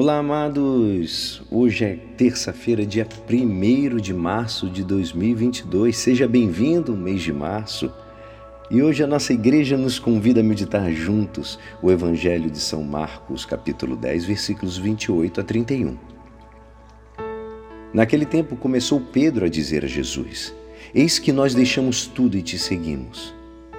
Olá, amados! Hoje é terça-feira, dia 1 de março de 2022. Seja bem-vindo, mês de março. E hoje a nossa igreja nos convida a meditar juntos o Evangelho de São Marcos, capítulo 10, versículos 28 a 31. Naquele tempo começou Pedro a dizer a Jesus: Eis que nós deixamos tudo e te seguimos.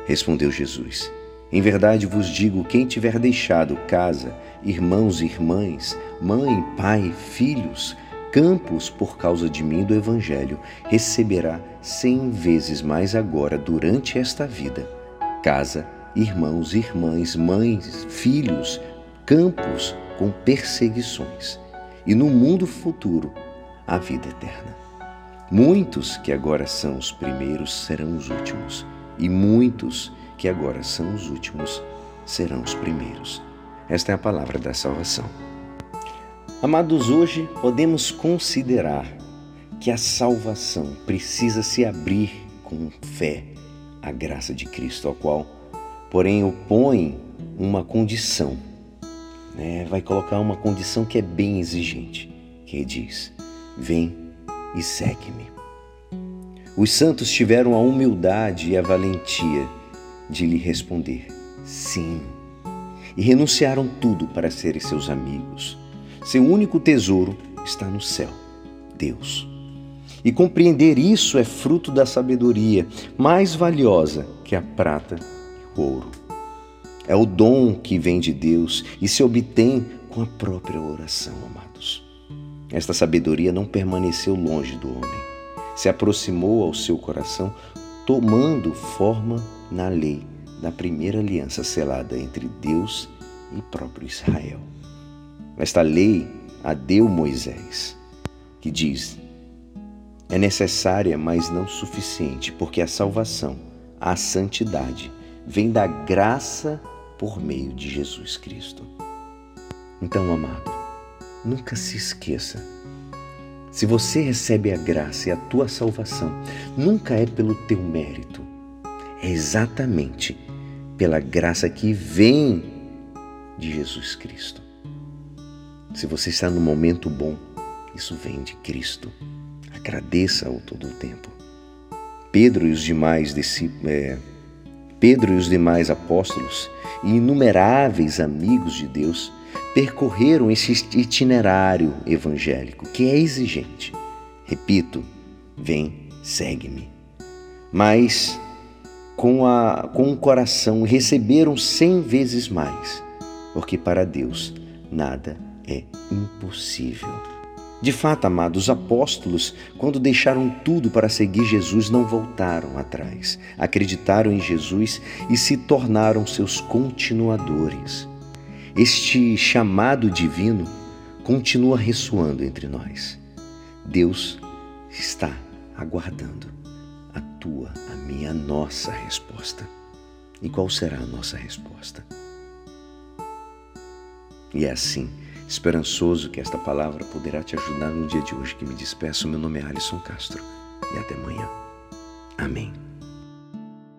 Respondeu Jesus: Em verdade vos digo: quem tiver deixado casa, irmãos e irmãs, mãe, pai, filhos, campos por causa de mim do Evangelho, receberá cem vezes mais agora durante esta vida. Casa, irmãos, irmãs, mães, filhos, campos com perseguições. E no mundo futuro, a vida eterna. Muitos que agora são os primeiros serão os últimos, e muitos que agora são os últimos serão os primeiros. Esta é a palavra da salvação. Amados, hoje podemos considerar que a salvação precisa se abrir com fé à graça de Cristo, ao qual, porém, opõe uma condição. Né? Vai colocar uma condição que é bem exigente, que diz: Vem e segue-me. Os santos tiveram a humildade e a valentia de lhe responder: Sim e renunciaram tudo para serem seus amigos. Seu único tesouro está no céu, Deus. E compreender isso é fruto da sabedoria mais valiosa que a prata e o ouro. É o dom que vem de Deus e se obtém com a própria oração, amados. Esta sabedoria não permaneceu longe do homem, se aproximou ao seu coração, tomando forma na lei da primeira aliança selada entre Deus e próprio Israel. Esta lei a deu Moisés, que diz: é necessária, mas não suficiente, porque a salvação, a santidade, vem da graça por meio de Jesus Cristo. Então, amado, nunca se esqueça. Se você recebe a graça e a tua salvação, nunca é pelo teu mérito, é exatamente pela graça que vem de Jesus Cristo. Se você está no momento bom, isso vem de Cristo. Agradeça-o todo o tempo. Pedro e os demais é, Pedro e os demais apóstolos e inumeráveis amigos de Deus percorreram esse itinerário evangélico que é exigente. Repito, vem, segue-me. Mas com, a, com o coração receberam cem vezes mais, porque para Deus nada é impossível. De fato, amados, os apóstolos, quando deixaram tudo para seguir Jesus, não voltaram atrás. Acreditaram em Jesus e se tornaram seus continuadores. Este chamado divino continua ressoando entre nós. Deus está aguardando a tua, a minha, a nossa resposta. E qual será a nossa resposta? E é assim, esperançoso que esta palavra poderá te ajudar no dia de hoje que me despeço. Meu nome é Alisson Castro e até amanhã. Amém.